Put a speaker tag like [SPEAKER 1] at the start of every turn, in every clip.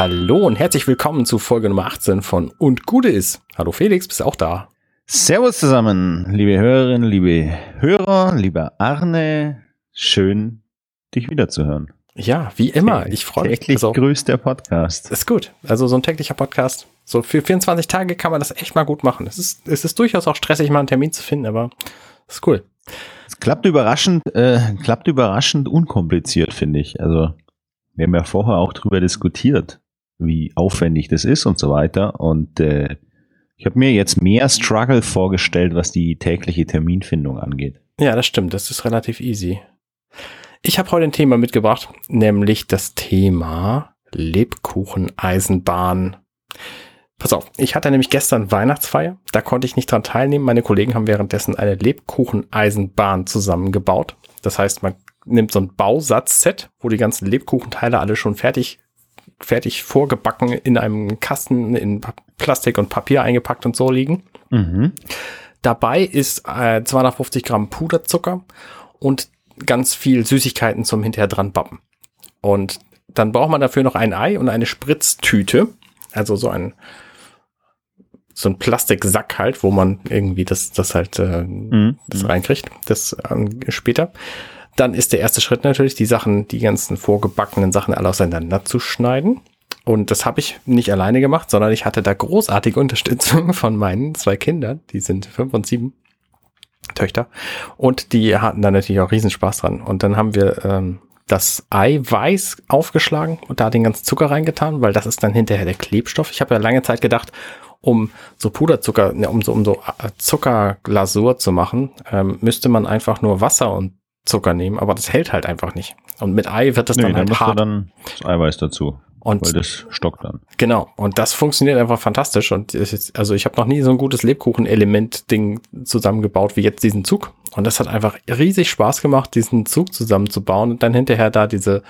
[SPEAKER 1] Hallo und herzlich willkommen zu Folge Nummer 18 von Und Gute ist. Hallo Felix, bist du auch da?
[SPEAKER 2] Servus zusammen, liebe Hörerinnen, liebe Hörer, lieber Arne. Schön, dich wiederzuhören.
[SPEAKER 1] Ja, wie immer. Ich freue mich.
[SPEAKER 2] Täglich also, grüßt Podcast.
[SPEAKER 1] Ist gut. Also so ein täglicher Podcast. So für 24 Tage kann man das echt mal gut machen. Es ist, es ist durchaus auch stressig, mal einen Termin zu finden, aber es ist cool.
[SPEAKER 2] Es klappt überraschend, äh, klappt überraschend unkompliziert, finde ich. Also wir haben ja vorher auch drüber diskutiert, wie aufwendig das ist und so weiter. Und äh, ich habe mir jetzt mehr Struggle vorgestellt, was die tägliche Terminfindung angeht.
[SPEAKER 1] Ja, das stimmt. Das ist relativ easy. Ich habe heute ein Thema mitgebracht, nämlich das Thema Lebkucheneisenbahn. Pass auf, ich hatte nämlich gestern Weihnachtsfeier, da konnte ich nicht dran teilnehmen. Meine Kollegen haben währenddessen eine Lebkucheneisenbahn zusammengebaut. Das heißt, man nimmt so ein Bausatzset, wo die ganzen Lebkuchenteile alle schon fertig, fertig vorgebacken in einem Kasten in Plastik und Papier eingepackt und so liegen. Mhm. Dabei ist äh, 250 Gramm Puderzucker und ganz viel Süßigkeiten zum hinterher dran bappen. Und dann braucht man dafür noch ein Ei und eine Spritztüte, also so ein so ein Plastiksack halt, wo man irgendwie das das halt äh, mhm. das reinkriegt, das äh, später. Dann ist der erste Schritt natürlich, die Sachen, die ganzen vorgebackenen Sachen alle auseinander zu schneiden. Und das habe ich nicht alleine gemacht, sondern ich hatte da großartige Unterstützung von meinen zwei Kindern, die sind fünf und sieben Töchter. Und die hatten da natürlich auch Riesenspaß dran. Und dann haben wir ähm, das Eiweiß aufgeschlagen und da den ganzen Zucker reingetan, weil das ist dann hinterher der Klebstoff. Ich habe ja lange Zeit gedacht, um so Puderzucker, ne, um so, um so äh, Zuckerglasur zu machen, ähm, müsste man einfach nur Wasser und Zucker nehmen, aber das hält halt einfach nicht. Und mit Ei wird das nee, dann halt
[SPEAKER 2] dann hart. dann das Eiweiß dazu.
[SPEAKER 1] Und
[SPEAKER 2] weil das stockt dann.
[SPEAKER 1] Genau. Und das funktioniert einfach fantastisch. Und ist, also ich habe noch nie so ein gutes Lebkuchen-Element-Ding zusammengebaut wie jetzt diesen Zug. Und das hat einfach riesig Spaß gemacht, diesen Zug zusammenzubauen und dann hinterher da diese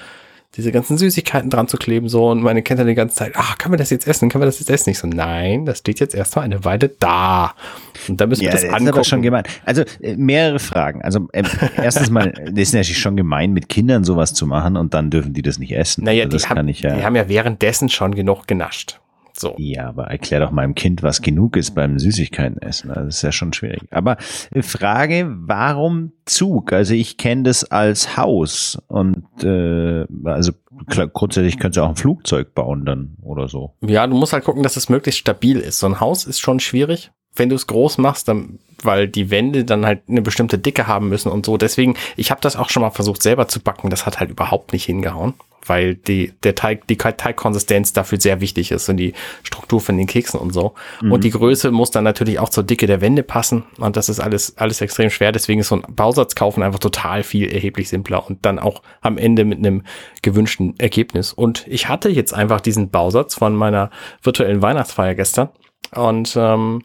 [SPEAKER 1] diese ganzen Süßigkeiten dran zu kleben, so, und meine Kinder die ganze Zeit, ach, können wir das jetzt essen? Können wir das jetzt essen? Ich so, nein, das steht jetzt erstmal eine Weile da. Und da müssen ja, wir das, das angucken. Ist aber
[SPEAKER 2] schon gemein. Also, äh, mehrere Fragen. Also, äh, erstens mal, das ist natürlich schon gemein, mit Kindern sowas zu machen und dann dürfen die das nicht essen.
[SPEAKER 1] Naja,
[SPEAKER 2] also,
[SPEAKER 1] die, haben, ja, die haben ja währenddessen schon genug genascht. So.
[SPEAKER 2] Ja, aber erklär doch meinem Kind, was genug ist beim Süßigkeiten essen. Das ist ja schon schwierig. Aber äh, Frage, warum Zug? Also ich kenne das als Haus und äh, also klar, grundsätzlich könntest du auch ein Flugzeug bauen dann oder so.
[SPEAKER 1] Ja, du musst halt gucken, dass es möglichst stabil ist. So ein Haus ist schon schwierig. Wenn du es groß machst, dann, weil die Wände dann halt eine bestimmte Dicke haben müssen und so. Deswegen, ich habe das auch schon mal versucht selber zu backen. Das hat halt überhaupt nicht hingehauen weil die, der Teig, die Teigkonsistenz dafür sehr wichtig ist und die Struktur von den Keksen und so. Mhm. Und die Größe muss dann natürlich auch zur Dicke der Wände passen. Und das ist alles, alles extrem schwer. Deswegen ist so ein Bausatz kaufen einfach total viel erheblich simpler und dann auch am Ende mit einem gewünschten Ergebnis. Und ich hatte jetzt einfach diesen Bausatz von meiner virtuellen Weihnachtsfeier gestern und ähm,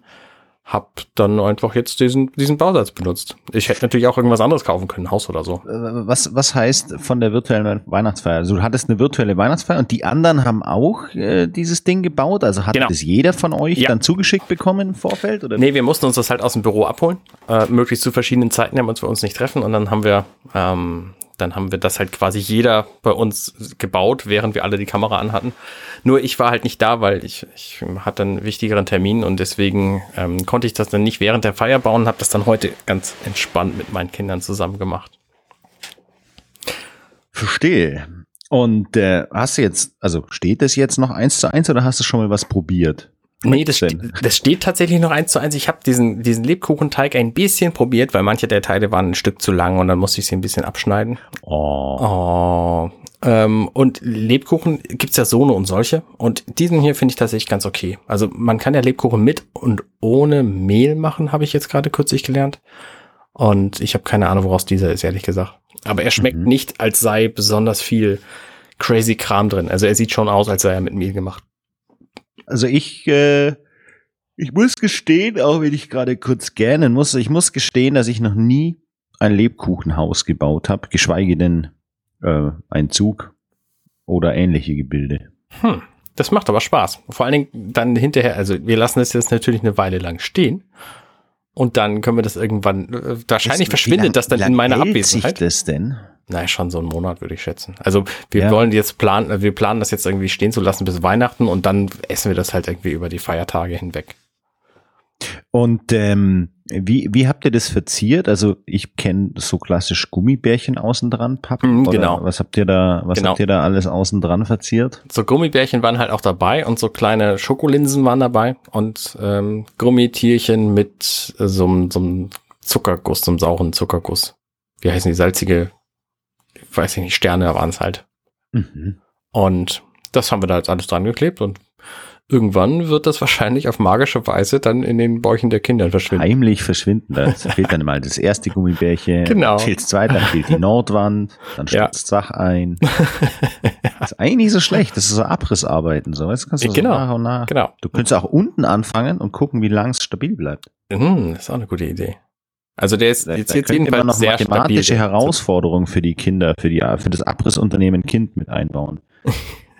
[SPEAKER 1] hab dann einfach jetzt diesen, diesen Bausatz benutzt. Ich hätte natürlich auch irgendwas anderes kaufen können, Haus oder so.
[SPEAKER 2] Äh, was, was heißt von der virtuellen Weihnachtsfeier? Also du hattest eine virtuelle Weihnachtsfeier und die anderen haben auch äh, dieses Ding gebaut? Also hat genau. das jeder von euch ja. dann zugeschickt bekommen im Vorfeld? Oder?
[SPEAKER 1] Nee, wir mussten uns das halt aus dem Büro abholen. Äh, möglichst zu verschiedenen Zeiten haben wir uns für uns nicht treffen und dann haben wir ähm, dann haben wir das halt quasi jeder bei uns gebaut, während wir alle die Kamera anhatten. Nur ich war halt nicht da, weil ich, ich hatte einen wichtigeren Termin und deswegen ähm, konnte ich das dann nicht während der Feier bauen und habe das dann heute ganz entspannt mit meinen Kindern zusammen gemacht.
[SPEAKER 2] Verstehe. Und äh, hast du jetzt, also steht das jetzt noch eins zu eins oder hast du schon mal was probiert?
[SPEAKER 1] Nee, das, ste das steht tatsächlich noch eins zu eins. Ich habe diesen, diesen Lebkuchenteig ein bisschen probiert, weil manche der Teile waren ein Stück zu lang und dann musste ich sie ein bisschen abschneiden. Oh. oh. Ähm, und Lebkuchen gibt's ja so eine und solche. Und diesen hier finde ich tatsächlich ganz okay. Also man kann ja Lebkuchen mit und ohne Mehl machen, habe ich jetzt gerade kürzlich gelernt. Und ich habe keine Ahnung, woraus dieser ist, ehrlich gesagt. Aber er schmeckt mhm. nicht, als sei besonders viel crazy Kram drin. Also er sieht schon aus, als sei er mit Mehl gemacht.
[SPEAKER 2] Also ich, äh, ich muss gestehen, auch wenn ich gerade kurz gähnen muss, ich muss gestehen, dass ich noch nie ein Lebkuchenhaus gebaut habe, geschweige denn äh, ein Zug oder ähnliche Gebilde.
[SPEAKER 1] Hm, das macht aber Spaß. Vor allen Dingen dann hinterher, also wir lassen es jetzt natürlich eine Weile lang stehen. Und dann können wir das irgendwann, äh, wahrscheinlich das, verschwindet lang, das dann in meiner Abwesenheit.
[SPEAKER 2] Sich das denn?
[SPEAKER 1] Naja, schon so einen Monat, würde ich schätzen. Also wir
[SPEAKER 2] Ja.
[SPEAKER 1] wollen jetzt planen, wir planen das jetzt irgendwie stehen zu lassen bis Weihnachten und dann essen wir das halt irgendwie über die Feiertage hinweg.
[SPEAKER 2] Und ähm, wie, wie habt ihr das verziert? Also ich kenne so klassisch Gummibärchen außen dran, Pappen. Oder
[SPEAKER 1] genau.
[SPEAKER 2] Was habt ihr da, was
[SPEAKER 1] Genau.
[SPEAKER 2] habt ihr da alles außen dran verziert?
[SPEAKER 1] So Gummibärchen waren halt auch dabei und so kleine Schokolinsen waren dabei und ähm, Gummitierchen mit äh, so, einem- so einem Zuckerguss, so einem sauren Zuckerguss. Wie heißen die salzige, ich weiß nicht, Sterne waren es halt.
[SPEAKER 2] Mhm.
[SPEAKER 1] Und das haben wir da jetzt alles dran geklebt und irgendwann wird das wahrscheinlich auf magische Weise dann in den Bäuchen der Kinder verschwinden.
[SPEAKER 2] Heimlich verschwinden. Da fehlt dann mal das erste Gummibärchen,
[SPEAKER 1] Genau.
[SPEAKER 2] dann fehlt das zweite, dann fehlt die Nordwand, dann
[SPEAKER 1] Ja.
[SPEAKER 2] stürzt das Dach ein. Das ist eigentlich nicht so schlecht. Das ist so Abrissarbeiten. So, du, kannst du so
[SPEAKER 1] Genau.
[SPEAKER 2] nach und nach.
[SPEAKER 1] Genau.
[SPEAKER 2] Du könntest auch unten anfangen und gucken, wie lang es stabil bleibt.
[SPEAKER 1] Hm, das ist auch eine gute Idee. Also der ist jetzt,
[SPEAKER 2] da
[SPEAKER 1] jetzt jedenfalls
[SPEAKER 2] noch
[SPEAKER 1] sehr stabil.
[SPEAKER 2] mathematische Herausforderungen für die Kinder, für, die, für das Abrissunternehmen Kind mit einbauen.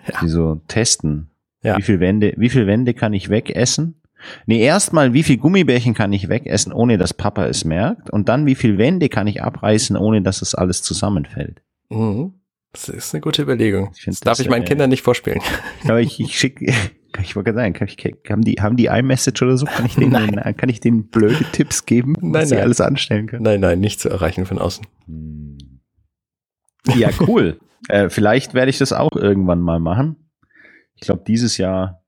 [SPEAKER 1] Ja.
[SPEAKER 2] Die so testen.
[SPEAKER 1] Ja.
[SPEAKER 2] Wie viel Wände, wie viel Wände kann ich wegessen? Nee, erstmal, wie viel Gummibärchen kann ich wegessen, ohne dass Papa es merkt? Und dann, wie viel Wände kann ich abreißen, ohne dass es alles zusammenfällt?
[SPEAKER 1] Mhm. Das ist eine gute Überlegung. Das darf ich meinen Kindern nicht vorspielen.
[SPEAKER 2] Aber ich, ich schicke, ich wollte gerade sagen, kann ich, haben die, haben die iMessage oder so? Kann ich denen, kann ich denen blöde Tipps geben, was
[SPEAKER 1] Nein,
[SPEAKER 2] sie
[SPEAKER 1] nein.
[SPEAKER 2] alles anstellen können?
[SPEAKER 1] Nein, nein, nicht zu erreichen von außen.
[SPEAKER 2] Hm. Ja, cool. äh, vielleicht werde ich das auch irgendwann mal machen. Ich glaube, dieses Jahr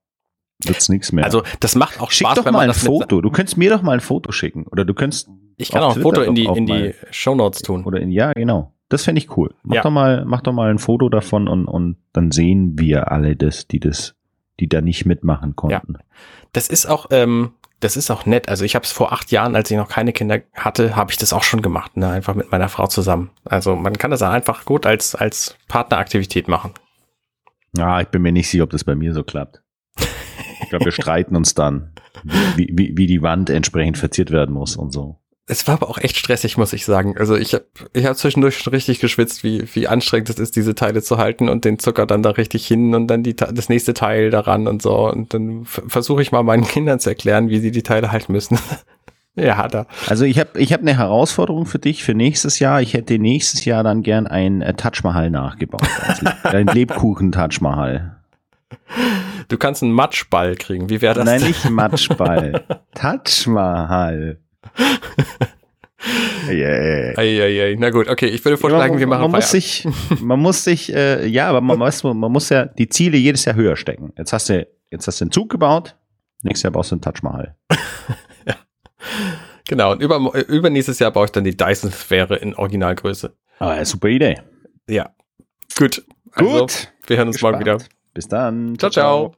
[SPEAKER 2] wird's nichts mehr.
[SPEAKER 1] Also das macht auch
[SPEAKER 2] schick
[SPEAKER 1] Spaß,
[SPEAKER 2] doch mal ein Foto. Du könntest mir doch mal ein Foto schicken. Oder du könntest,
[SPEAKER 1] Ich kann auch ein Foto in die, in die
[SPEAKER 2] mal.
[SPEAKER 1] Shownotes tun.
[SPEAKER 2] oder in, ja, genau. Das fände ich cool. Mach
[SPEAKER 1] Ja.
[SPEAKER 2] doch mal, mach doch mal ein Foto davon und, und dann sehen wir alle das, die das, die da nicht mitmachen konnten.
[SPEAKER 1] Das ist auch, ähm, das ist auch nett. Also ich habe es vor acht Jahren, als ich noch keine Kinder hatte, habe ich das auch schon gemacht, ne? einfach mit meiner Frau zusammen. Also man kann das einfach gut als als Partneraktivität machen.
[SPEAKER 2] Ja, ich bin mir nicht sicher, ob das bei mir so klappt. Ich glaube, wir streiten uns dann, wie, wie, wie die Wand entsprechend verziert werden muss und so.
[SPEAKER 1] Es war aber auch echt stressig, muss ich sagen. Also ich habe ich hab zwischendurch schon richtig geschwitzt, wie, wie anstrengend es ist, diese Teile zu halten und den Zucker dann da richtig hin und dann die, das nächste Teil daran und so. Und dann versuche ich mal meinen Kindern zu erklären, wie sie die Teile halten müssen. ja, er.
[SPEAKER 2] Also ich habe ich hab eine Herausforderung für dich für nächstes Jahr. Ich hätte nächstes Jahr dann gern ein äh, Taj Mahal nachgebaut. Also ein Lebkuchen Taj Mahal.
[SPEAKER 1] Du kannst einen Matschball kriegen. Wie wäre das?
[SPEAKER 2] Nein, nicht Matschball. Taj Mahal. Yeah.
[SPEAKER 1] Eieiei. Na gut, okay, ich würde vorschlagen,
[SPEAKER 2] man,
[SPEAKER 1] wir machen
[SPEAKER 2] man muss sich, man muss sich, äh, ja, aber man, weiß, man muss ja die Ziele jedes Jahr höher stecken. Jetzt hast du, jetzt hast du einen Zug gebaut, nächstes Jahr baust du einen Taj Mahal.
[SPEAKER 1] Genau, und über, übernächstes Jahr baue ich dann die Dyson-Sphäre in Originalgröße.
[SPEAKER 2] Aber ja, super Idee.
[SPEAKER 1] Ja. Gut. Also,
[SPEAKER 2] Gut.
[SPEAKER 1] wir hören uns morgen wieder.
[SPEAKER 2] Bis dann.
[SPEAKER 1] Ciao, ciao.